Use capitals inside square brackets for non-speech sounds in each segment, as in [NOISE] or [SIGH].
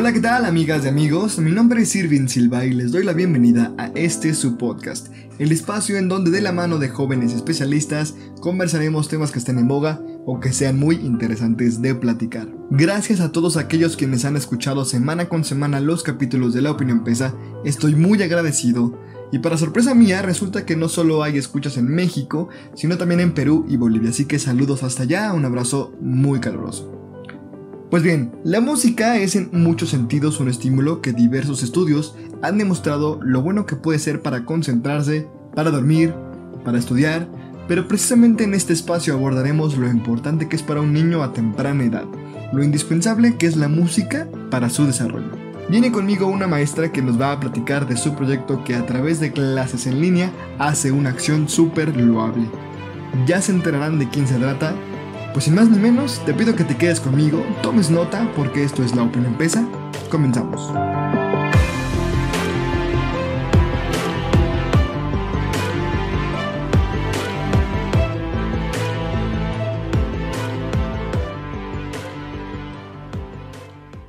Hola, ¿qué tal amigas y amigos? Mi nombre es Irvin Silva y les doy la bienvenida a este su podcast, el espacio en donde de la mano de jóvenes especialistas conversaremos temas que estén en boga o que sean muy interesantes de platicar. Gracias a todos aquellos quienes han escuchado semana con semana los capítulos de La Opinión Pesa, estoy muy agradecido. Y para sorpresa mía, resulta que no solo hay escuchas en México, sino también en Perú y Bolivia, así que saludos hasta allá, un abrazo muy caluroso. Pues bien, la música es en muchos sentidos un estímulo que diversos estudios han demostrado lo bueno que puede ser para concentrarse, para dormir, para estudiar, pero precisamente en este espacio abordaremos lo importante que es para un niño a temprana edad, lo indispensable que es la música para su desarrollo. Viene conmigo una maestra que nos va a platicar de su proyecto que a través de clases en línea hace una acción súper loable. Ya se enterarán de quién se trata pues sin más ni menos, te pido que te quedes conmigo, tomes nota porque esto es La Opinión Pesa. Comenzamos.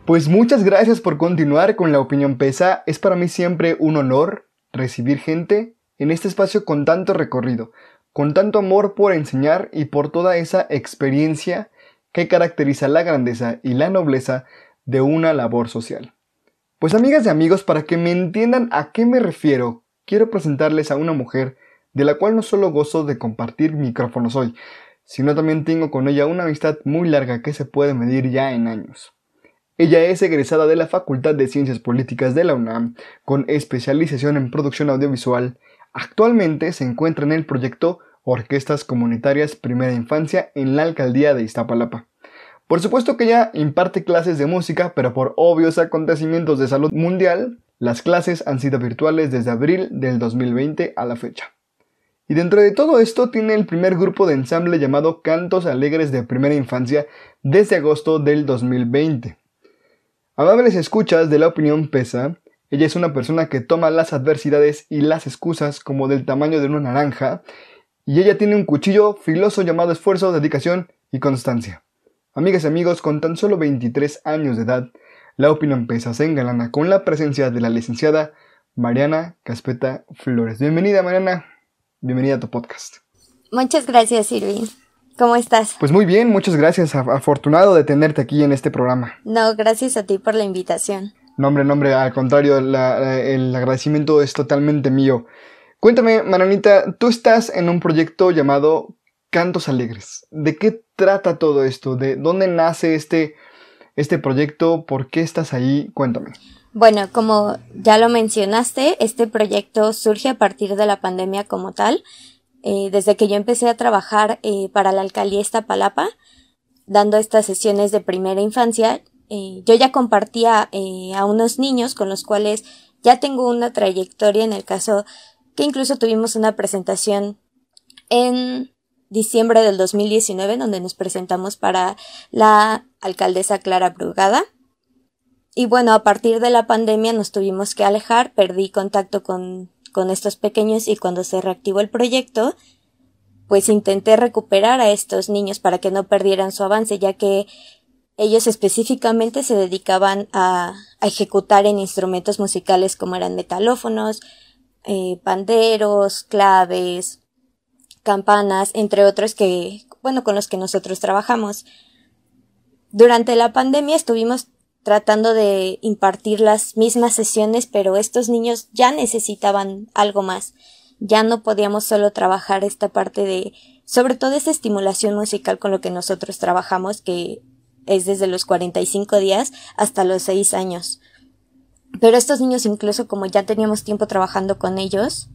Pues muchas gracias por continuar con La Opinión Pesa. Es para mí siempre un honor recibir gente en este espacio con tanto recorrido con tanto amor por enseñar y por toda esa experiencia que caracteriza la grandeza y la nobleza de una labor social. Pues amigas y amigos, para que me entiendan a qué me refiero, quiero presentarles a una mujer de la cual no solo gozo de compartir micrófonos hoy, sino también tengo con ella una amistad muy larga que se puede medir ya en años. Ella es egresada de la Facultad de Ciencias Políticas de la UNAM, con especialización en producción audiovisual Actualmente se encuentra en el proyecto Orquestas Comunitarias Primera Infancia en la alcaldía de Iztapalapa. Por supuesto que ella imparte clases de música, pero por obvios acontecimientos de salud mundial, las clases han sido virtuales desde abril del 2020 a la fecha. Y dentro de todo esto tiene el primer grupo de ensamble llamado Cantos Alegres de Primera Infancia desde agosto del 2020. Amables escuchas de la opinión pesa, ella es una persona que toma las adversidades y las excusas como del tamaño de una naranja, y ella tiene un cuchillo filoso llamado esfuerzo, dedicación y constancia. Amigas y amigos, con tan solo 23 años de edad, la opinión pesa se engalana con la presencia de la licenciada Mariana Caspeta Flores. Bienvenida Mariana, bienvenida a tu podcast. Muchas gracias Irving. ¿Cómo estás? Pues muy bien, muchas gracias. Afortunado de tenerte aquí en este programa. No, gracias a ti por la invitación. Nombre, nombre, al contrario, el agradecimiento es totalmente mío. Cuéntame, Maranita, tú estás en un proyecto llamado Cantos Alegres. ¿De qué trata todo esto? ¿De dónde nace este, este proyecto? ¿Por qué estás ahí? Cuéntame. Bueno, como ya lo mencionaste, este proyecto surge a partir de la pandemia como tal. Eh, desde que yo empecé a trabajar eh, para la alcaldía Iztapalapa, dando estas sesiones de primera infancia, eh, yo ya compartía eh, a unos niños con los cuales ya tengo una trayectoria en el caso que incluso tuvimos una presentación en diciembre del 2019 donde nos presentamos para la alcaldesa Clara Brugada. Y bueno, a partir de la pandemia nos tuvimos que alejar, perdí contacto con, con estos pequeños y cuando se reactivó el proyecto, pues intenté recuperar a estos niños para que no perdieran su avance, ya que ellos específicamente se dedicaban a, ejecutar en instrumentos musicales como eran metalófonos, eh, panderos, claves, campanas, entre otros que, bueno, con los que nosotros trabajamos. Durante la pandemia estuvimos tratando de impartir las mismas sesiones, pero estos niños ya necesitaban algo más. Ya no podíamos solo trabajar esta parte de, sobre todo esa estimulación musical con lo que nosotros trabajamos, que es desde los 45 días hasta los 6 años. Pero estos niños, incluso como ya teníamos tiempo trabajando con ellos,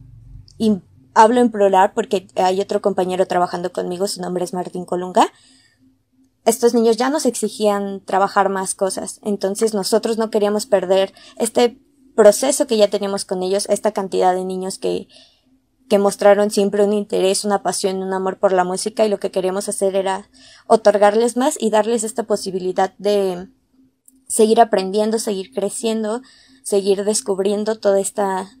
y hablo en plural porque hay otro compañero trabajando conmigo, su nombre es Martín Colunga, estos niños ya nos exigían trabajar más cosas, entonces nosotros no queríamos perder este proceso que ya teníamos con ellos, esta cantidad de niños que que mostraron siempre un interés, una pasión, un amor por la música y lo que queríamos hacer era otorgarles más y darles esta posibilidad de seguir aprendiendo, seguir creciendo, seguir descubriendo toda esta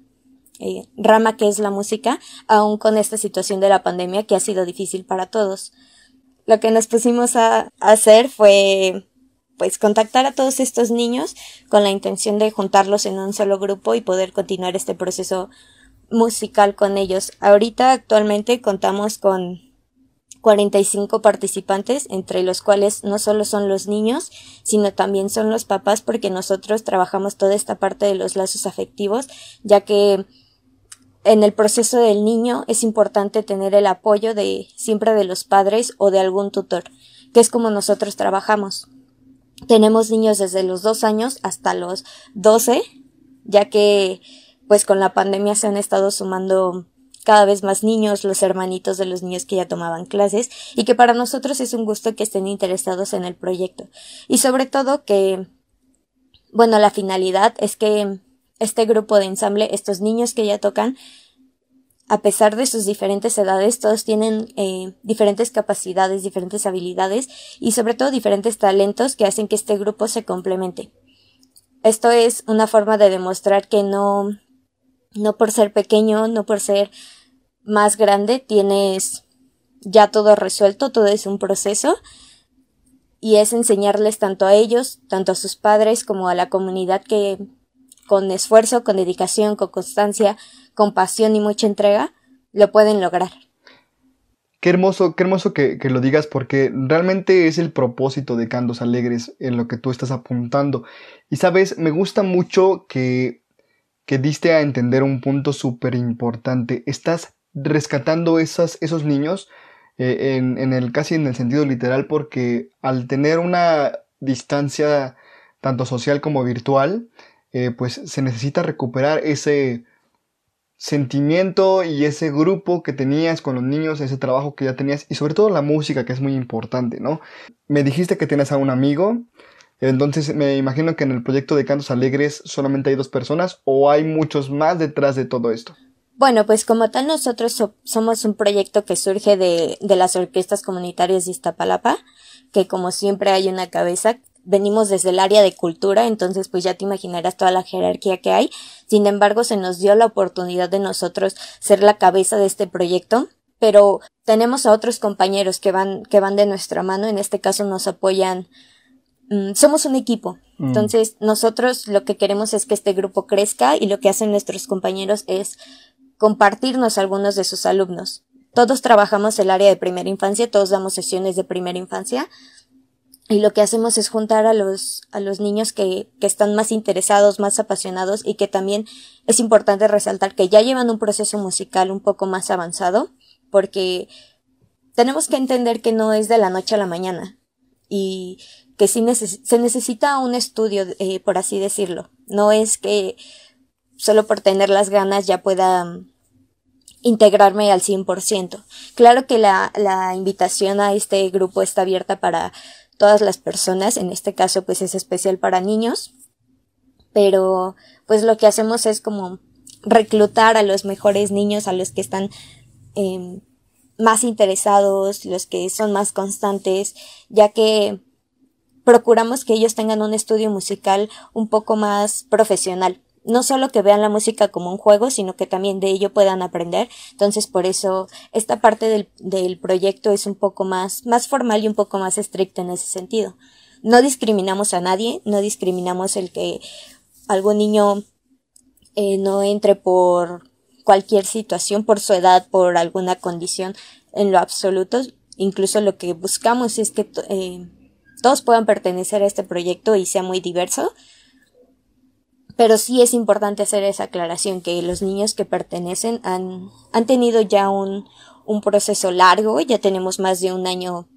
eh, rama que es la música, aún con esta situación de la pandemia que ha sido difícil para todos. Lo que nos pusimos a hacer fue pues contactar a todos estos niños con la intención de juntarlos en un solo grupo y poder continuar este proceso musical con ellos. Ahorita actualmente contamos con 45 participantes, entre los cuales no solo son los niños, sino también son los papás, porque nosotros trabajamos toda esta parte de los lazos afectivos, ya que en el proceso del niño es importante tener el apoyo de siempre de los padres o de algún tutor, que es como nosotros trabajamos. Tenemos niños desde los dos años hasta los 12, ya que pues con la pandemia se han estado sumando cada vez más niños, los hermanitos de los niños que ya tomaban clases y que para nosotros es un gusto que estén interesados en el proyecto. Y sobre todo que, bueno, la finalidad es que este grupo de ensamble, estos niños que ya tocan, a pesar de sus diferentes edades, todos tienen eh, diferentes capacidades, diferentes habilidades y sobre todo diferentes talentos que hacen que este grupo se complemente. Esto es una forma de demostrar que no, no por ser pequeño, no por ser más grande, tienes ya todo resuelto, todo es un proceso y es enseñarles tanto a ellos, tanto a sus padres como a la comunidad que con esfuerzo, con dedicación, con constancia, con pasión y mucha entrega, lo pueden lograr. Qué hermoso, qué hermoso que, lo digas porque realmente es el propósito de Candos Alegres en lo que tú estás apuntando. Y sabes, me gusta mucho que, que diste a entender un punto súper importante. Estás rescatando esos niños eh, en, en, el casi en el sentido literal porque al tener una distancia tanto social como virtual, eh, pues se necesita recuperar ese sentimiento y ese grupo que tenías con los niños, ese trabajo que ya tenías y sobre todo la música que es muy importante, ¿no? Me dijiste que tienes a un amigo, entonces me imagino que en el proyecto de Cantos Alegres solamente hay dos personas o hay muchos más detrás de todo esto. Bueno, pues como tal nosotros somos un proyecto que surge de, de las orquestas comunitarias de Iztapalapa, que como siempre hay una cabeza venimos desde el área de cultura, entonces pues ya te imaginarás toda la jerarquía que hay. Sin embargo, se nos dio la oportunidad de nosotros ser la cabeza de este proyecto, pero tenemos a otros compañeros que van, que van de nuestra mano, en este caso nos apoyan. Mm, somos un equipo, mm. entonces nosotros lo que queremos es que este grupo crezca y lo que hacen nuestros compañeros es compartirnos algunos de sus alumnos. Todos trabajamos el área de primera infancia, todos damos sesiones de primera infancia, y lo que hacemos es juntar a los, a los niños que, que están más interesados, más apasionados y que también es importante resaltar que ya llevan un proceso musical un poco más avanzado porque tenemos que entender que no es de la noche a la mañana y que sí se necesita un estudio, eh, por así decirlo. No es que solo por tener las ganas ya pueda mm, integrarme al 100%. Claro que la, la invitación a este grupo está abierta para todas las personas, en este caso pues es especial para niños, pero pues lo que hacemos es como reclutar a los mejores niños, a los que están em, más interesados, los que son más constantes, ya que procuramos que ellos tengan un estudio musical un poco más profesional no solo que vean la música como un juego, sino que también de ello puedan aprender. Entonces, por eso esta parte del, del proyecto es un poco más, más formal y un poco más estricta en ese sentido. No discriminamos a nadie, no discriminamos el que algún niño eh, no entre por cualquier situación, por su edad, por alguna condición, en lo absoluto. Incluso lo que buscamos es que eh, todos puedan pertenecer a este proyecto y sea muy diverso pero sí es importante hacer esa aclaración que los niños que pertenecen han, han tenido ya un, un proceso largo, ya tenemos más de un año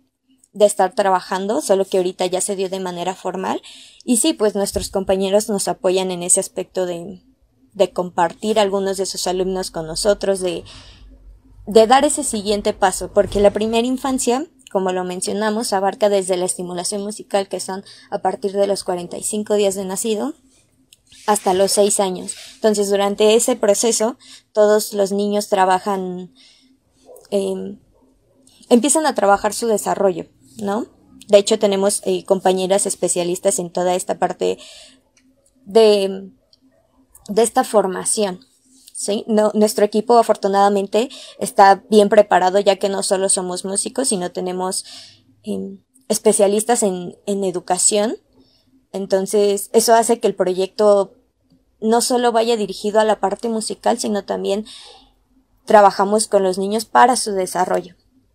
de estar trabajando, solo que ahorita ya se dio de manera formal. Y sí, pues nuestros compañeros nos apoyan en ese aspecto de, de compartir algunos de sus alumnos con nosotros, de, de dar ese siguiente paso, porque la primera infancia, como lo mencionamos, abarca desde la estimulación musical, que son a partir de los 45 días de nacido, hasta los seis años. Entonces, durante ese proceso, todos los niños trabajan, em, empiezan a trabajar su desarrollo, ¿no? De hecho, tenemos eh, compañeras especialistas en toda esta parte de, de esta formación. ¿Sí? No, nuestro equipo afortunadamente está bien preparado ya que no solo somos músicos, sino tenemos em, especialistas en, educación Entonces, eso hace que el proyecto no solo vaya dirigido a la parte musical, sino también trabajamos con los niños para su desarrollo.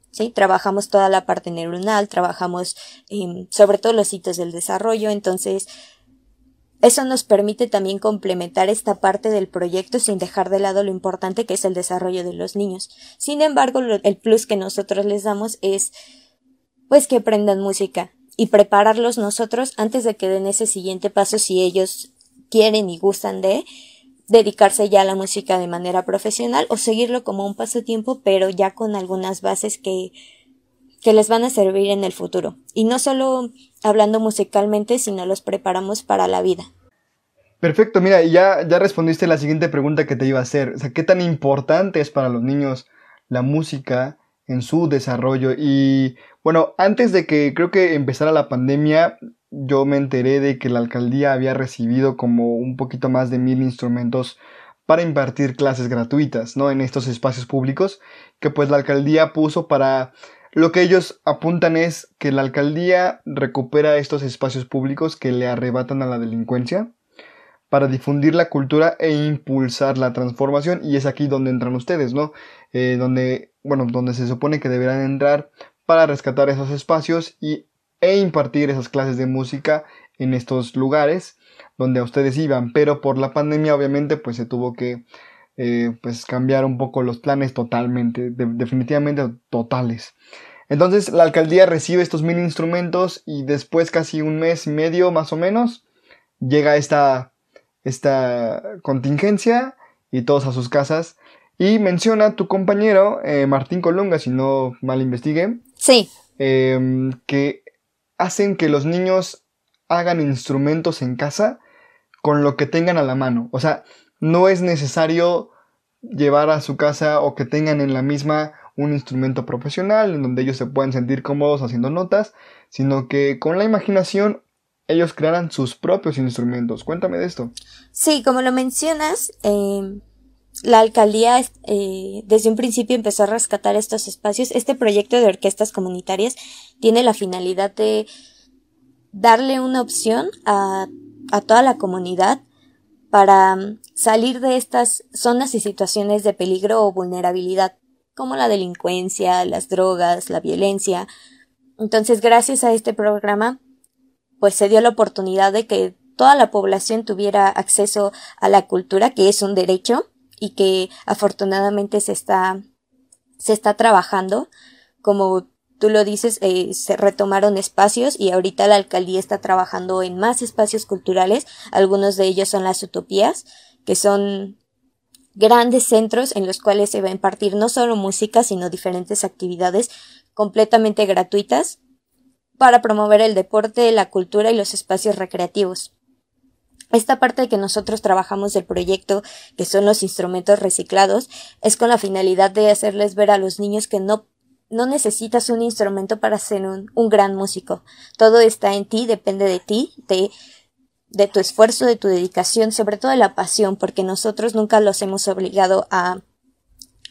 ¿sí? Trabajamos toda la parte neuronal, trabajamos em, sobre todo los hitos del desarrollo, entonces eso nos permite también complementar esta parte del proyecto sin dejar de lado lo importante que es el desarrollo de los niños. Sin embargo, el plus que nosotros les damos es pues que aprendan música y prepararlos nosotros antes de que den ese siguiente paso si ellos quieren y gustan de dedicarse ya a la música de manera profesional o seguirlo como un pasatiempo, pero ya con algunas bases que, que les van a servir en el futuro. Y no solo hablando musicalmente, sino los preparamos para la vida. Perfecto, mira, ya, ya respondiste la siguiente pregunta que te iba a hacer. O sea, ¿qué tan importante es para los niños la música en su desarrollo? Y bueno, antes de que creo que empezara la pandemia, yo me enteré de que la alcaldía había recibido como un poquito más de mil instrumentos para impartir clases gratuitas, ¿no? En estos espacios públicos que pues la alcaldía puso para lo que ellos apuntan es que la alcaldía recupera estos espacios públicos que le arrebatan a la delincuencia para difundir la cultura e impulsar la transformación y es aquí donde entran ustedes, ¿no? Eh, donde, bueno, donde se supone que deberán entrar para rescatar esos espacios y e impartir esas clases de música en estos lugares donde ustedes iban, pero por la pandemia obviamente pues se tuvo que eh, pues cambiar un poco los planes totalmente, definitivamente totales. Entonces la alcaldía recibe estos mil instrumentos y después casi un mes y medio más o menos llega esta, esta contingencia y todos a sus casas y menciona tu compañero eh, Martín Colunga, si no mal investigué. Sí. Em, que hacen que los niños hagan instrumentos en casa con lo que tengan a la mano. O sea, no es necesario llevar a su casa o que tengan en la misma un instrumento profesional en donde ellos se puedan sentir cómodos haciendo notas, sino que con la imaginación ellos crearan sus propios instrumentos. Cuéntame de esto. Sí, como lo mencionas, eh, la alcaldía eh, desde un principio empezó a rescatar estos espacios. Este proyecto de orquestas comunitarias tiene la finalidad de darle una opción a, a toda la comunidad para mm, salir de estas zonas y situaciones de peligro o vulnerabilidad, como la delincuencia, las drogas, la violencia. Entonces, gracias a este programa, pues se dio la oportunidad de que toda la población tuviera acceso a la cultura, que es un derecho, y que afortunadamente se está, se está trabajando. Como tú lo dices, eh, se retomaron espacios y ahorita la alcaldía está trabajando en más espacios culturales. Algunos de ellos son las utopías, que son grandes centros en los cuales se va a impartir no solo música, sino diferentes actividades completamente gratuitas para promover el deporte, la cultura y los espacios recreativos. Esta parte que nosotros trabajamos del proyecto, que son los instrumentos reciclados, es con la finalidad de hacerles ver a los niños que no, no necesitas un instrumento para ser un, gran músico. Todo está en ti, depende de ti, de, de tu esfuerzo, de tu dedicación, sobre todo de la pasión, porque nosotros nunca los hemos obligado a,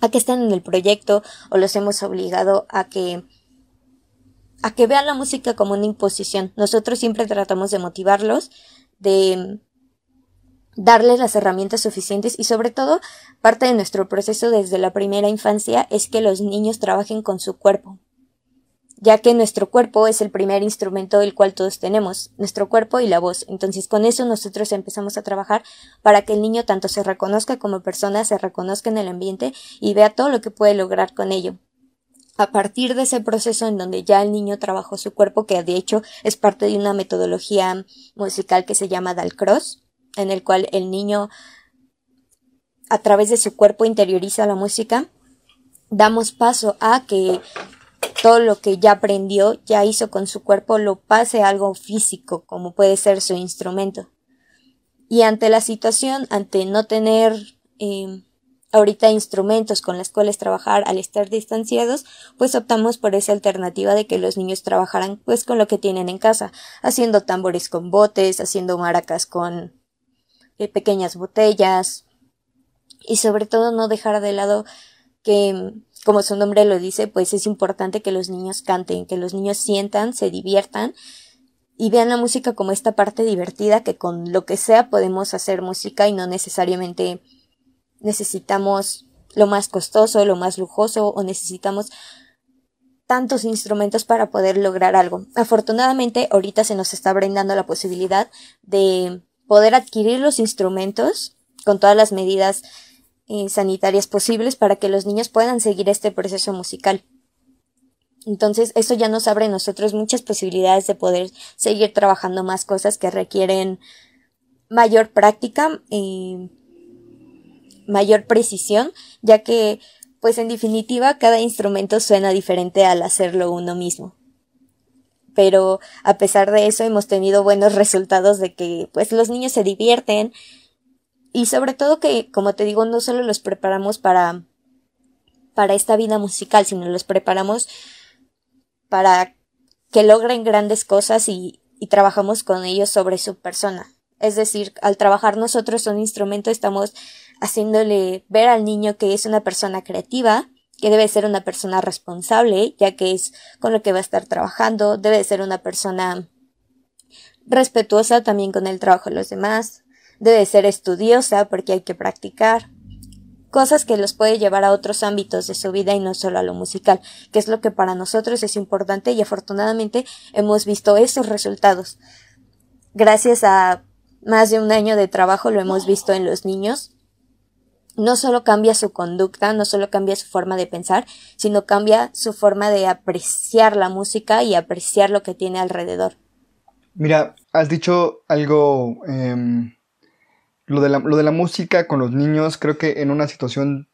a que estén en el proyecto o los hemos obligado a que a que vean la música como una imposición. Nosotros siempre tratamos de motivarlos, de darles las herramientas suficientes y sobre todo parte de nuestro proceso desde la primera infancia es que los niños trabajen con su cuerpo, ya que nuestro cuerpo es el primer instrumento del cual todos tenemos, nuestro cuerpo y la voz. Entonces con eso nosotros empezamos a trabajar para que el niño tanto se reconozca como persona, se reconozca en el ambiente y vea todo lo que puede lograr con ello. A partir de ese proceso en donde ya el niño trabajó su cuerpo, que de hecho es parte de una metodología musical que se llama Dalcross, en el cual el niño a través de su cuerpo interioriza la música, damos paso a que todo lo que ya aprendió, ya hizo con su cuerpo, lo pase a algo físico, como puede ser su instrumento. Y ante la situación, ante no tener eh, ahorita instrumentos con los cuales trabajar al estar distanciados, pues optamos por esa alternativa de que los niños trabajaran pues con lo que tienen en casa, haciendo tambores con botes, haciendo maracas con eh, pequeñas botellas y sobre todo no dejar de lado que, como su nombre lo dice, pues es importante que los niños canten, que los niños sientan, se diviertan y vean la música como esta parte divertida que con lo que sea podemos hacer música y no necesariamente necesitamos lo más costoso, lo más lujoso o necesitamos tantos instrumentos para poder lograr algo. Afortunadamente, ahorita se nos está brindando la posibilidad de poder adquirir los instrumentos con todas las medidas eh, sanitarias posibles para que los niños puedan seguir este proceso musical. Entonces, eso ya nos abre a nosotros muchas posibilidades de poder seguir trabajando más cosas que requieren mayor práctica y mayor precisión, ya que pues en definitiva cada instrumento suena diferente al hacerlo uno mismo. Pero a pesar de eso hemos tenido buenos resultados de que pues los niños se divierten y sobre todo que como te digo no solo los preparamos para para esta vida musical, sino los preparamos para que logren grandes cosas y, y trabajamos con ellos sobre su persona. Es decir, al trabajar nosotros un instrumento estamos haciéndole ver al niño que es una persona creativa, que debe ser una persona responsable, ya que es con lo que va a estar trabajando, debe ser una persona respetuosa también con el trabajo de los demás, debe ser estudiosa porque hay que practicar, cosas que los puede llevar a otros ámbitos de su vida y no solo a lo musical, que es lo que para nosotros es importante y afortunadamente hemos visto esos resultados. Gracias a más de un año de trabajo lo hemos visto en los niños no solo cambia su conducta, no solo cambia su forma de pensar, sino cambia su forma de apreciar la música y apreciar lo que tiene alrededor. Mira, has dicho algo, em, lo, de la, lo de la música con los niños, creo que en una situación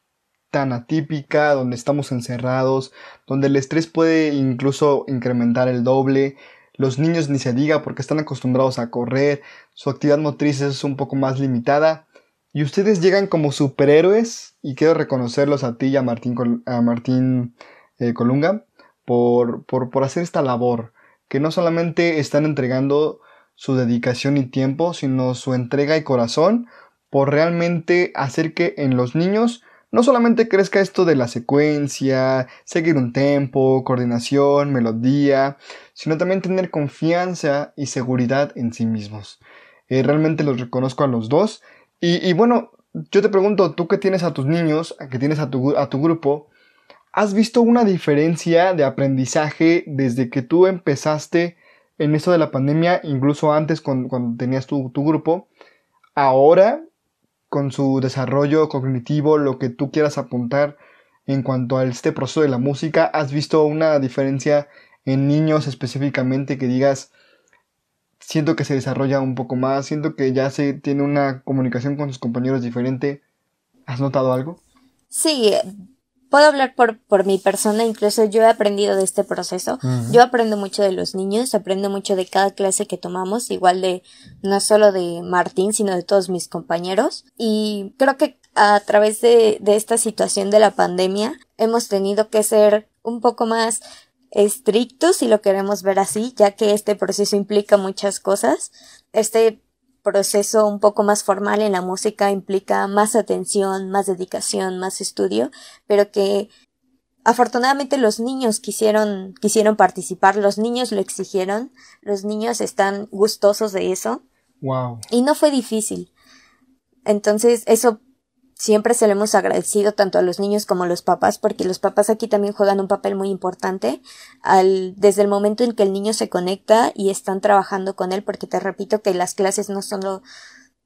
tan atípica, donde estamos encerrados, donde el estrés puede incluso incrementar el doble, los niños ni se diga porque están acostumbrados a correr, su actividad motriz es un poco más limitada, y ustedes llegan como superhéroes, y quiero reconocerlos a ti y a Martín, a Martín eh, Colunga por, por, por hacer esta labor, que no solamente están entregando su dedicación y tiempo, sino su entrega y corazón por realmente hacer que en los niños no solamente crezca esto de la secuencia, seguir un tempo, coordinación, melodía, sino también tener confianza y seguridad en sí mismos. Eh, realmente los reconozco a los dos y, bueno, yo te pregunto, tú que tienes a tus niños, que tienes a tu, grupo, ¿has visto una diferencia de aprendizaje desde que tú empezaste en esto de la pandemia, incluso antes cuando, tenías tu, tu grupo, ahora con su desarrollo cognitivo, lo que tú quieras apuntar en cuanto a este proceso de la música, ¿has visto una diferencia en niños específicamente que digas, siento que se desarrolla un poco más, siento que ya se tiene una comunicación con sus compañeros diferente. ¿Has notado algo? Sí, puedo hablar por, por mi persona, incluso yo he aprendido de este proceso. Yo aprendo mucho de los niños, aprendo mucho de cada clase que tomamos, igual de no solo de Martín, sino de todos mis compañeros. Y creo que a través de, de esta situación de la pandemia hemos tenido que ser un poco más estricto, si lo queremos ver así, ya que este proceso implica muchas cosas. Este proceso un poco más formal en la música implica más atención, más dedicación, más estudio, pero que afortunadamente los niños quisieron, quisieron participar, los niños lo exigieron, los niños están gustosos de eso. Wow. Y no fue difícil. Entonces, eso siempre se lo hemos agradecido tanto a los niños como a los papás, porque los papás aquí también juegan un papel muy importante al, desde el momento en que el niño se conecta y están trabajando con él, porque te repito que las clases no son lo,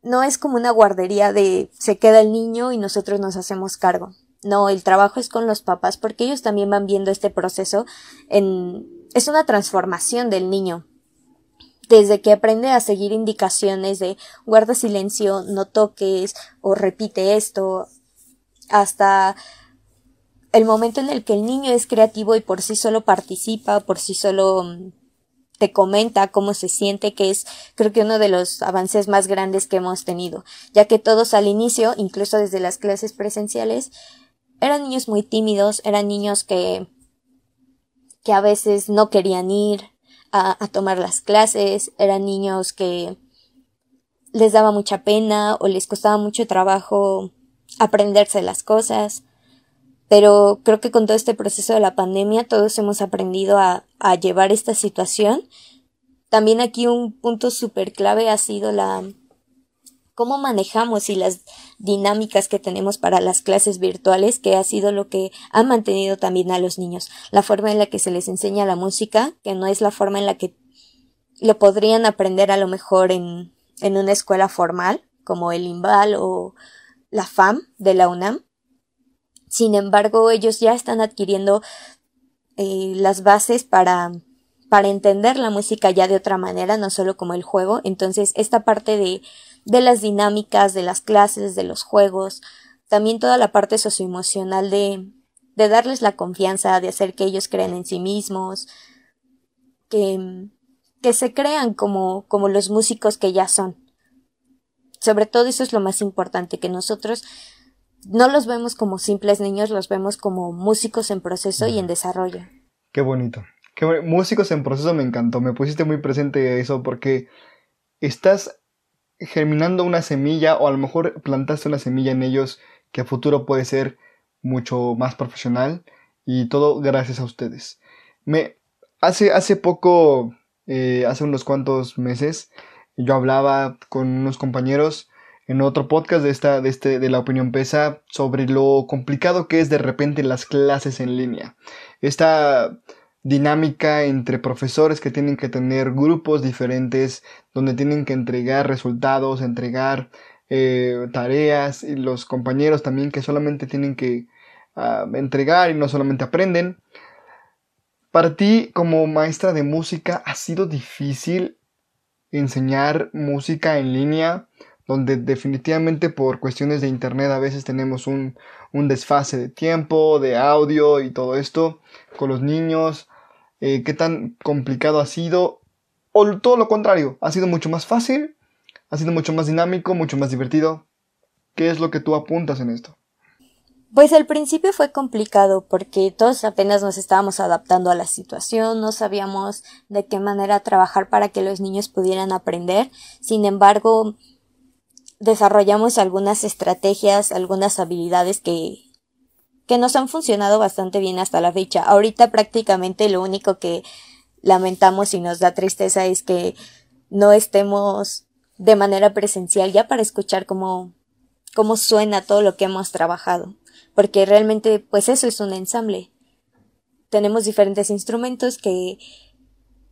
no es como una guardería de se queda el niño y nosotros nos hacemos cargo. No, el trabajo es con los papás porque ellos también van viendo este proceso en, es una transformación del niño desde que aprende a seguir indicaciones de guarda silencio, no toques o repite esto, hasta el momento en el que el niño es creativo y por sí solo participa, por sí solo mm, te comenta cómo se siente, que es creo que uno de los avances más grandes que hemos tenido, ya que todos al inicio, incluso desde las clases presenciales, eran niños muy tímidos, eran niños que que a veces no querían ir, a, tomar las clases, eran niños que les daba mucha pena o les costaba mucho trabajo aprenderse las cosas. Pero creo que con todo este proceso de la pandemia todos hemos aprendido a, a llevar esta situación también aquí un punto súper clave ha sido la cómo manejamos y las dinámicas que tenemos para las clases virtuales, que ha sido lo que ha mantenido también a los niños. La forma en la que se les enseña la música, que no es la forma en la que lo podrían aprender a lo mejor en, en una escuela formal, como el IMBAL o la FAM de la UNAM. Sin embargo, ellos ya están adquiriendo eh, las bases para para entender la música ya de otra manera, no solo como el juego. Entonces, esta parte de de las dinámicas, de las clases, de los juegos, también toda la parte socioemocional de, de darles la confianza, de hacer que ellos crean en sí mismos, que, que se crean como, como los músicos que ya son. Sobre todo eso es lo más importante, que nosotros no los vemos como simples niños, los vemos como músicos en proceso y en desarrollo. Qué bonito. Qué músicos en proceso me encantó, me pusiste muy presente eso porque estás germinando una semilla o a lo mejor plantaste una semilla en ellos que a futuro puede ser mucho más profesional y todo gracias a ustedes. Me hace, hace poco, eh, hace unos cuantos meses, yo hablaba con unos compañeros en otro podcast de esta, de este, de la opinión pesa sobre lo complicado que es de repente las clases en línea. Esta dinámica entre profesores que tienen que tener grupos diferentes donde tienen que entregar resultados, entregar eh, tareas y los compañeros también que solamente tienen que ah, entregar y no solamente aprenden. Para ti como maestra de música ha sido difícil enseñar música en línea donde definitivamente por cuestiones de internet a veces tenemos un, un desfase de tiempo, de audio y todo esto con los niños eh, qué tan complicado ha sido, o todo lo contrario, ha sido mucho más fácil, ha sido mucho más dinámico, mucho más divertido. ¿Qué es lo que tú apuntas en esto? Pues al principio fue complicado porque todos apenas nos estábamos adaptando a la situación, no sabíamos de qué manera trabajar para que los niños pudieran aprender. Sin embargo, desarrollamos algunas estrategias, algunas habilidades que que nos han funcionado bastante bien hasta la fecha. Ahorita prácticamente lo único que lamentamos y nos da tristeza es que no estemos de manera presencial ya para escuchar cómo, cómo suena todo lo que hemos trabajado. Porque realmente, pues eso es un ensamble. Tenemos diferentes instrumentos que,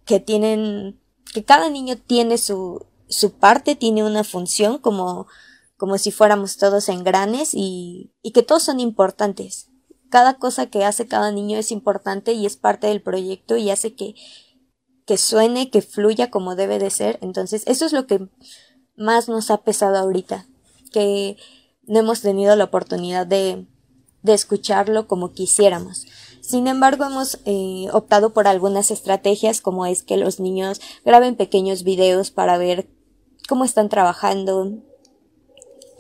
que tienen, que cada niño tiene su, su parte, tiene una función como, como si fuéramos todos engranes y, y que todos son importantes. Cada cosa que hace cada niño es importante y es parte del proyecto y hace que, que suene, que fluya como debe de ser. Entonces, eso es lo que más nos ha pesado ahorita, que no hemos tenido la oportunidad de, de escucharlo como quisiéramos. Sin embargo, hemos eh, optado por algunas estrategias como es que los niños graben pequeños videos para ver cómo están trabajando,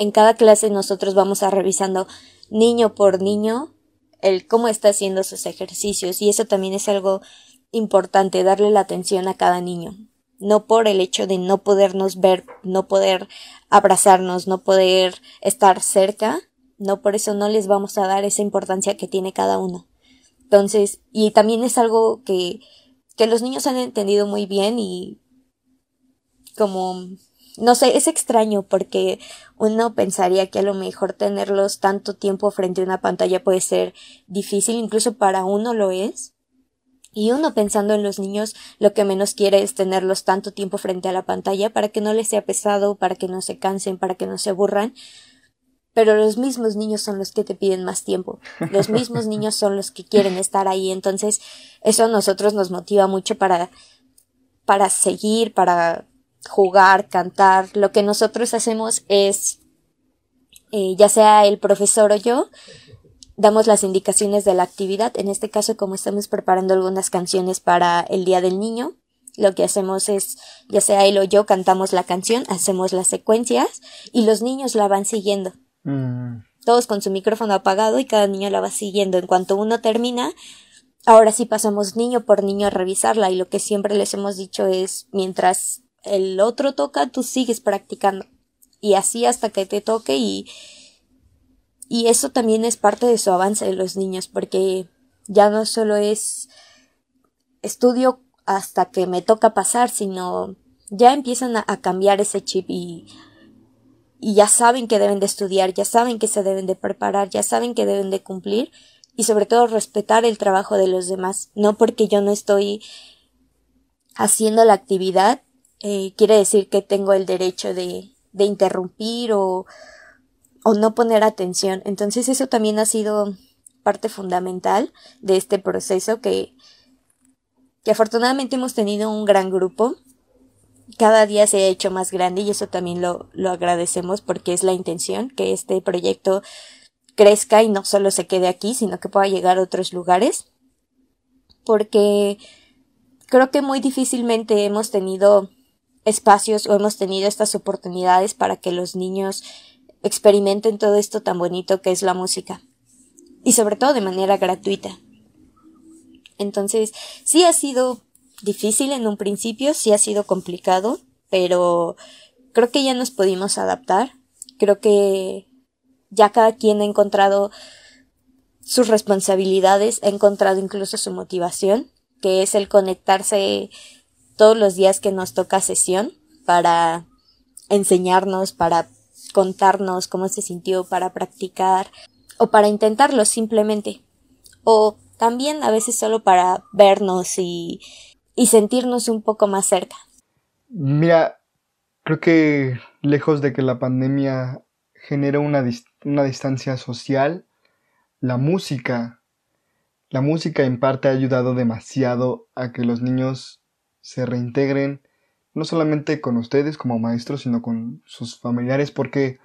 en cada clase nosotros vamos a revisando niño por niño el cómo está haciendo sus ejercicios y eso también es algo importante, darle la atención a cada niño. No por el hecho de no podernos ver, no poder abrazarnos, no poder estar cerca, no por eso no les vamos a dar esa importancia que tiene cada uno. Entonces, y también es algo que, que los niños han entendido muy bien y como no sé, es extraño porque uno pensaría que a lo mejor tenerlos tanto tiempo frente a una pantalla puede ser difícil, incluso para uno lo es. Y uno pensando en los niños, lo que menos quiere es tenerlos tanto tiempo frente a la pantalla para que no les sea pesado, para que no se cansen, para que no se aburran. Pero los mismos niños son los que te piden más tiempo. Los mismos [LAUGHS] niños son los que quieren estar ahí. Entonces, eso a nosotros nos motiva mucho para, para seguir, para jugar, cantar. Lo que nosotros hacemos es, eh, ya sea el profesor o yo, damos las indicaciones de la actividad. En este caso, como estamos preparando algunas canciones para el Día del Niño, lo que hacemos es, ya sea él o yo, cantamos la canción, hacemos las secuencias y los niños la van siguiendo. Mm. Todos con su micrófono apagado y cada niño la va siguiendo. En cuanto uno termina, ahora sí pasamos niño por niño a revisarla y lo que siempre les hemos dicho es, mientras el otro toca, tú sigues practicando. Y así hasta que te toque y, y eso también es parte de su avance de los niños, porque ya no solo es estudio hasta que me toca pasar, sino ya empiezan a, cambiar ese chip y, y ya saben que deben de estudiar, ya saben que se deben de preparar, ya saben que deben de cumplir y sobre todo respetar el trabajo de los demás. No porque yo no estoy haciendo la actividad, eh, quiere decir que tengo el derecho de, de interrumpir o, o no poner atención. Entonces eso también ha sido parte fundamental de este proceso que, que afortunadamente hemos tenido un gran grupo. Cada día se ha hecho más grande y eso también lo, lo agradecemos porque es la intención que este proyecto crezca y no solo se quede aquí, sino que pueda llegar a otros lugares. Porque creo que muy difícilmente hemos tenido espacios o hemos tenido estas oportunidades para que los niños experimenten todo esto tan bonito que es la música. Y sobre todo de manera gratuita. Entonces, sí ha sido difícil en un principio, sí ha sido complicado, pero creo que ya nos pudimos adaptar. Creo que ya cada quien ha encontrado sus responsabilidades, ha encontrado incluso su motivación, que es el conectarse todos los días que nos toca sesión para enseñarnos, para contarnos cómo se sintió, para practicar o para intentarlo simplemente. O también a veces solo para vernos y, y sentirnos un poco más cerca. Mira, creo que lejos de que la pandemia genere una, una distancia social, la música, la música en parte ha ayudado demasiado a que los niños se reintegren no solamente con ustedes como maestros, sino con sus familiares, porque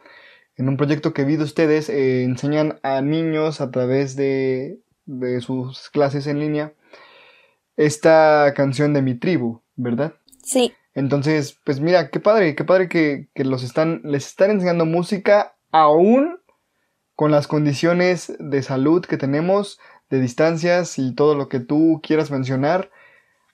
en un proyecto que vi de ustedes eh, enseñan a niños a través de, de sus clases en línea esta canción de mi tribu, ¿verdad? Sí. Entonces, pues mira, qué padre, qué padre que, que los están, les están enseñando música aún con las condiciones de salud que tenemos, de distancias y todo lo que tú quieras mencionar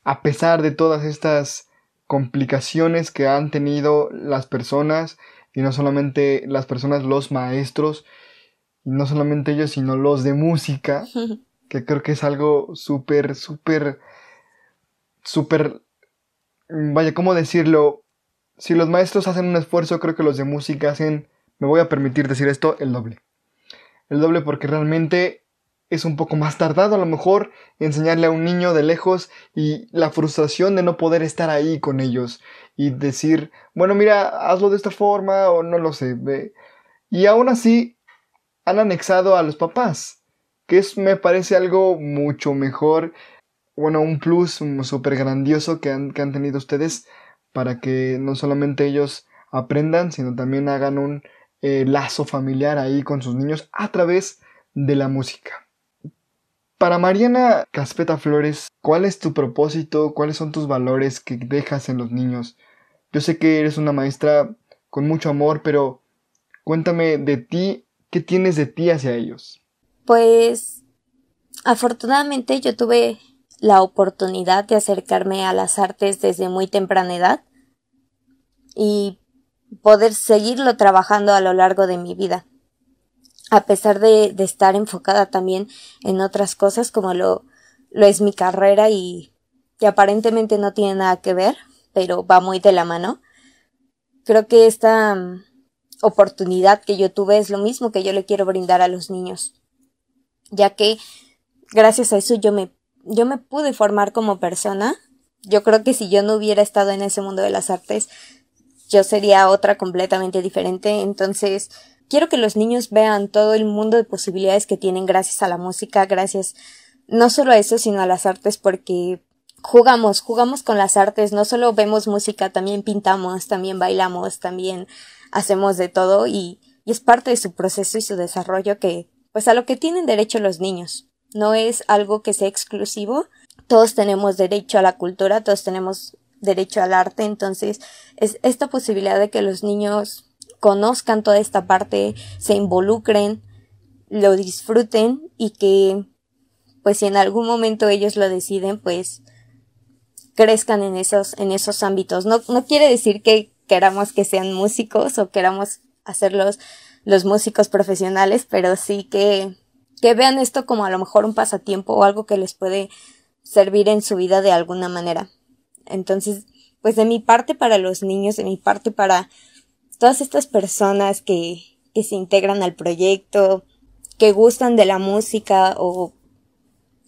a pesar de todas estas complicaciones que han tenido las personas, y no solamente las personas, los maestros, y no solamente ellos, sino los de música, [LAUGHS] que creo que es algo súper, súper, súper, vaya, ¿cómo decirlo? Si los maestros hacen un esfuerzo, creo que los de música hacen, me voy a permitir decir esto, el doble. El doble porque realmente es un poco más tardado a lo mejor enseñarle a un niño de lejos y la frustración de no poder estar ahí con ellos y decir, bueno, mira, hazlo de esta forma o no lo sé. Y aún así han anexado a los papás, que es, me parece algo mucho mejor, bueno, un plus súper grandioso que han, que han tenido ustedes para que no solamente ellos aprendan, sino también hagan un eh, lazo familiar ahí con sus niños a través de la música. Para Mariana Caspeta Flores, ¿cuál es tu propósito? ¿Cuáles son tus valores que dejas en los niños? Yo sé que eres una maestra con mucho amor, pero cuéntame de ti, ¿qué tienes de ti hacia ellos? Pues afortunadamente yo tuve la oportunidad de acercarme a las artes desde muy temprana edad y poder seguirlo trabajando a lo largo de mi vida a pesar de, estar enfocada también en otras cosas como lo, lo es mi carrera y que aparentemente no tiene nada que ver, pero va muy de la mano. Creo que esta mm, oportunidad que yo tuve es lo mismo que yo le quiero brindar a los niños, ya que gracias a eso yo me, yo me pude formar como persona. Yo creo que si yo no hubiera estado en ese mundo de las artes, yo sería otra completamente diferente. Entonces, quiero que los niños vean todo el mundo de posibilidades que tienen gracias a la música, gracias no solo a eso, sino a las artes, porque jugamos, jugamos con las artes, no solo vemos música, también pintamos, también bailamos, también hacemos de todo y, y es parte de su proceso y su desarrollo que, pues a lo que tienen derecho los niños. No es algo que sea exclusivo, todos tenemos derecho a la cultura, todos tenemos derecho al arte, entonces es esta posibilidad de que los niños conozcan toda esta parte, se involucren, lo disfruten y que pues si en algún momento ellos lo deciden, pues crezcan en esos, en esos ámbitos. No, no quiere decir que queramos que sean músicos o queramos hacerlos los músicos profesionales, pero sí que, que vean esto como a lo mejor un pasatiempo o algo que les puede servir en su vida de alguna manera. Entonces, pues de mi parte para los niños, de mi parte para todas estas personas que, que se integran al proyecto, que gustan de la música o,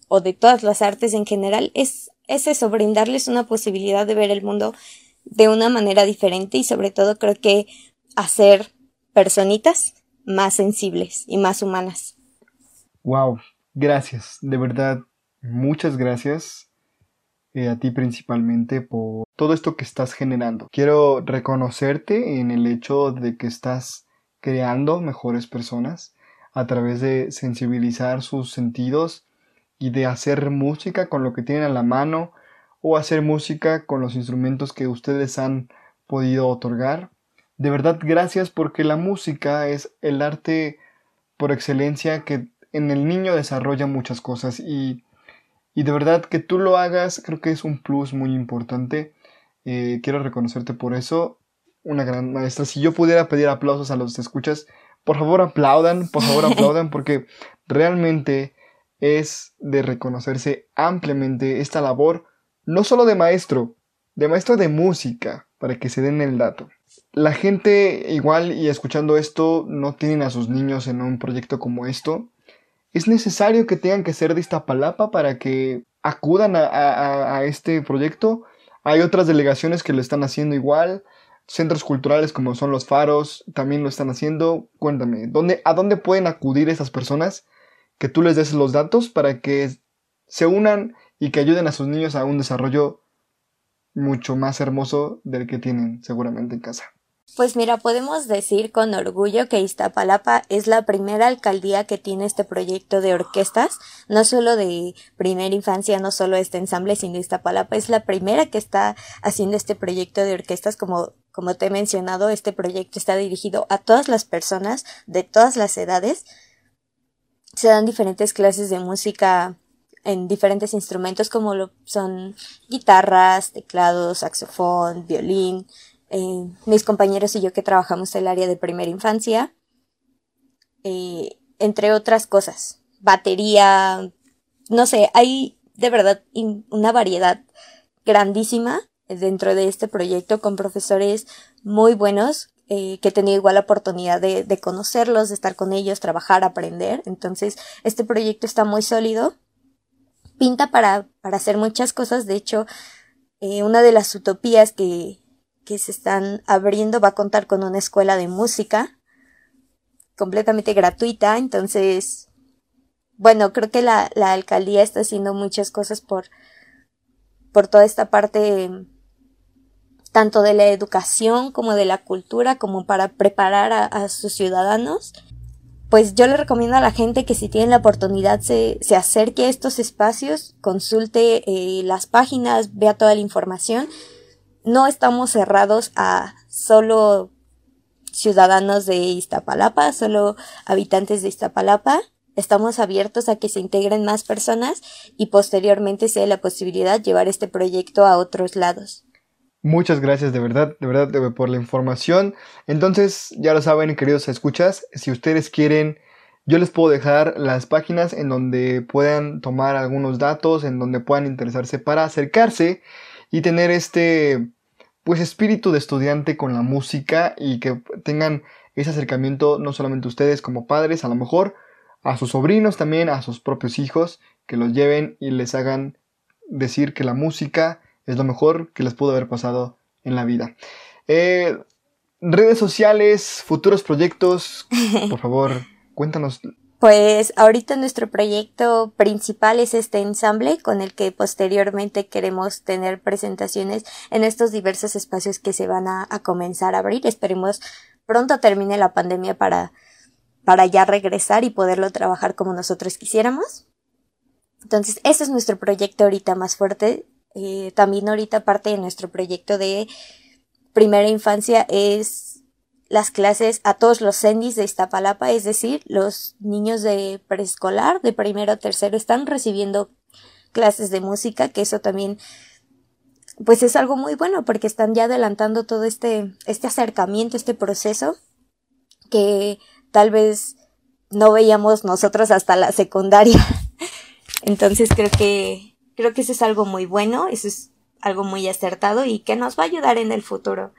o de todas las artes en general, es, es eso, brindarles una posibilidad de ver el mundo de una manera diferente y sobre todo creo que hacer personitas más sensibles y más humanas. Wow, gracias, de verdad, muchas gracias eh, a ti principalmente por todo esto que estás generando. Quiero reconocerte en el hecho de que estás creando mejores personas a través de sensibilizar sus sentidos y de hacer música con lo que tienen a la mano o hacer música con los instrumentos que ustedes han podido otorgar. De verdad, gracias porque la música es el arte por excelencia que en el niño desarrolla muchas cosas y, y de verdad que tú lo hagas creo que es un plus muy importante. Eh, quiero reconocerte por eso. Una gran maestra. Si yo pudiera pedir aplausos a los que escuchas, por favor aplaudan, por favor [LAUGHS] aplaudan porque realmente es de reconocerse ampliamente esta labor, no solo de maestro, de maestro de música, para que se den el dato. La gente igual y escuchando esto no tienen a sus niños en un proyecto como esto. Es necesario que tengan que ser de esta palapa para que acudan a, a este proyecto. Hay otras delegaciones que lo están haciendo igual. Centros culturales como son los faros también lo están haciendo. Cuéntame, ¿dónde, ¿a dónde pueden acudir esas personas? Que tú les des los datos para que se unan y que ayuden a sus niños a un desarrollo mucho más hermoso del que tienen seguramente en casa. Pues mira, podemos decir con orgullo que Iztapalapa es la primera alcaldía que tiene este proyecto de orquestas, no solo de primera infancia, no solo este ensamble, sino Iztapalapa es la primera que está haciendo este proyecto de orquestas como como te he mencionado, este proyecto está dirigido a todas las personas de todas las edades. Se dan diferentes clases de música en diferentes instrumentos como lo son guitarras, teclados, saxofón, violín, eh, mis compañeros y yo que trabajamos el área de primera infancia, eh, entre otras cosas, batería, no sé, hay de verdad una variedad grandísima dentro de este proyecto con profesores muy buenos eh, que he tenido igual la oportunidad de, de, conocerlos, de estar con ellos, trabajar, aprender. Entonces, este proyecto está muy sólido. Pinta para, para hacer muchas cosas. De hecho, una de las utopías que, que se están abriendo va a contar con una escuela de música completamente gratuita. Entonces, bueno, creo que la, la alcaldía está haciendo muchas cosas por, por toda esta parte tanto de la educación como de la cultura, como para preparar a, sus ciudadanos. Pues yo le recomiendo a la gente que si tienen la oportunidad se, se acerque a estos espacios, consulte eh, las páginas, vea toda la información no estamos cerrados a solo ciudadanos de Iztapalapa, solo habitantes de Iztapalapa. Estamos abiertos a que se integren más personas y posteriormente sea la posibilidad llevar este proyecto a otros lados. Muchas gracias de verdad, de verdad por la información. Entonces, ya lo saben, queridos escuchas, si ustedes quieren, yo les puedo dejar las páginas en donde puedan tomar algunos datos, en donde puedan interesarse para acercarse y tener este pues espíritu de estudiante con la música y que tengan ese acercamiento no solamente ustedes como padres, a lo mejor a sus sobrinos también, a sus propios hijos, que los lleven y les hagan decir que la música es lo mejor que les pudo haber pasado en la vida. Eh, redes sociales, futuros proyectos, [LAUGHS] por favor, cuéntanos pues ahorita nuestro proyecto principal es este ensamble con el que posteriormente queremos tener presentaciones en estos diversos espacios que se van a, comenzar a abrir. Esperemos pronto termine la pandemia para, para ya regresar y poderlo trabajar como nosotros quisiéramos. Entonces, ese es nuestro proyecto ahorita más fuerte. Eh, también ahorita parte de nuestro proyecto de primera infancia es las clases a todos los sendis de Iztapalapa, es decir, los niños de preescolar, de primero a tercero, están recibiendo clases de música, que eso también, pues es algo muy bueno, porque están ya adelantando todo este, este acercamiento, este proceso, que tal vez no veíamos nosotros hasta la secundaria. [LAUGHS] Entonces creo que, creo que eso es algo muy bueno, eso es algo muy acertado y que nos va a ayudar en el futuro.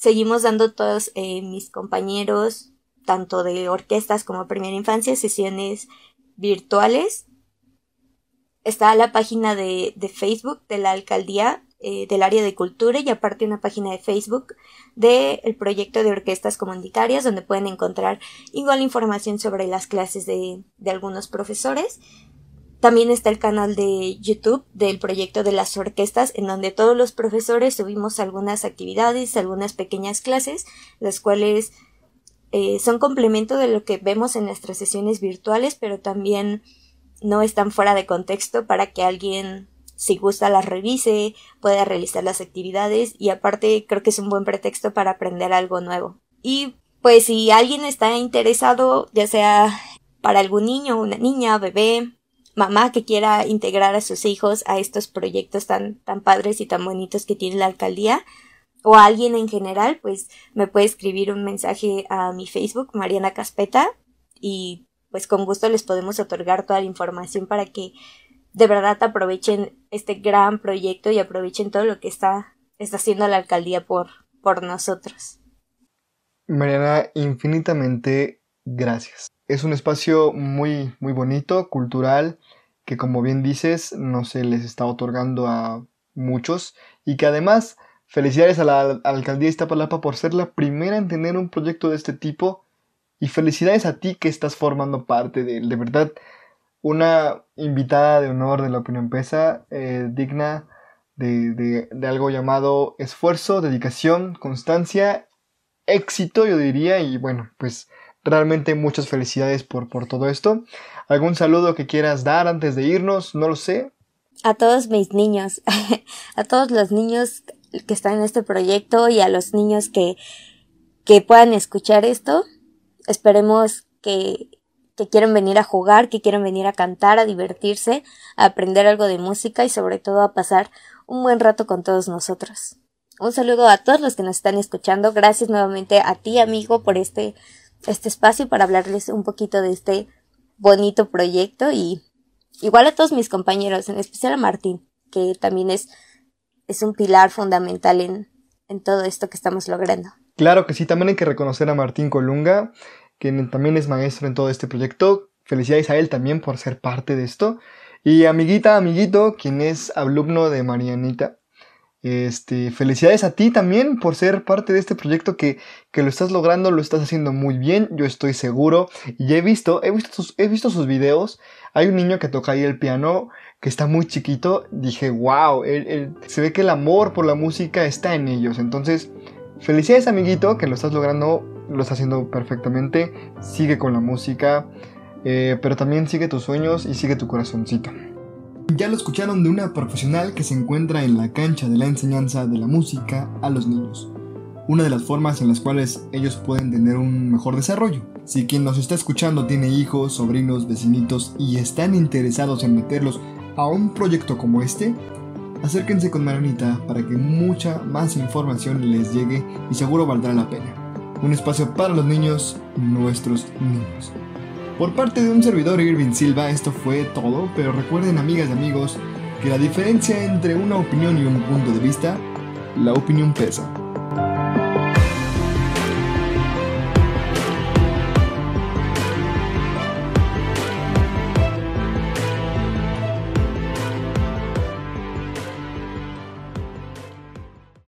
Seguimos dando todos eh, mis compañeros, tanto de orquestas como primera infancia, sesiones virtuales. Está la página de, de Facebook de la alcaldía eh, del área de cultura y aparte una página de Facebook del proyecto de orquestas comunitarias donde pueden encontrar igual información sobre las clases de, de algunos profesores. También está el canal de YouTube del proyecto de las orquestas en donde todos los profesores subimos algunas actividades, algunas pequeñas clases, las cuales eh, son complemento de lo que vemos en nuestras sesiones virtuales, pero también no están fuera de contexto para que alguien si gusta las revise, pueda realizar las actividades y aparte creo que es un buen pretexto para aprender algo nuevo. Y pues si alguien está interesado, ya sea para algún niño, una niña, bebé, mamá que quiera integrar a sus hijos a estos proyectos tan, tan padres y tan bonitos que tiene la alcaldía, o a alguien en general, pues me puede escribir un mensaje a mi Facebook, Mariana Caspeta, y pues con gusto les podemos otorgar toda la información para que de verdad aprovechen este gran proyecto y aprovechen todo lo que está, está haciendo la alcaldía por, por nosotros. Mariana, infinitamente gracias. Es un espacio muy, muy bonito, cultural, que como bien dices, no se les está otorgando a muchos y que además felicidades a la, alcaldía de Iztapalapa por ser la primera en tener un proyecto de este tipo y felicidades a ti que estás formando parte de él. De verdad, una invitada de honor de la opinión pesa, eh, digna de, algo llamado esfuerzo, dedicación, constancia, éxito, yo diría, y bueno, pues realmente muchas felicidades por, por todo esto. ¿Algún saludo que quieras dar antes de irnos? No lo sé. A todos mis niños, [LAUGHS] a todos los niños que están en este proyecto y a los niños que, que puedan escuchar esto, esperemos que que quieren venir a jugar, que quieren venir a cantar, a divertirse, a aprender algo de música y sobre todo a pasar un buen rato con todos nosotros. Un saludo a todos los que nos están escuchando. Gracias nuevamente a ti, amigo, por este, este espacio para hablarles un poquito de este bonito proyecto y igual a todos mis compañeros, en especial a Martín, que también es, es un pilar fundamental en, en todo esto que estamos logrando. Claro que sí, también hay que reconocer a Martín Colunga quien también es maestro en todo este proyecto. Felicidades a él también por ser parte de esto. Y amiguita, amiguito, quien es alumno de Marianita. Este, felicidades a ti también por ser parte de este proyecto que, que, lo estás logrando, lo estás haciendo muy bien, yo estoy seguro. Y he visto, he visto sus, he visto sus videos. Hay un niño que toca ahí el piano que está muy chiquito. Dije, wow, se ve que el amor por la música está en ellos. Entonces, felicidades amiguito que lo estás logrando lo está haciendo perfectamente, sigue con la música, eh, pero también sigue tus sueños y sigue tu corazoncito. Ya lo escucharon de una profesional que se encuentra en la cancha de la enseñanza de la música a los niños. Una de las formas en las cuales ellos pueden tener un mejor desarrollo. Si quien nos está escuchando tiene hijos, sobrinos, vecinitos y están interesados en meterlos a un proyecto como este, acérquense con Maranita para que mucha más información les llegue y seguro valdrá la pena un espacio para los niños, nuestros niños. Por parte de un servidor Irving Silva, esto fue todo, pero recuerden amigas y amigos que la diferencia entre una opinión y un punto de vista, la opinión pesa.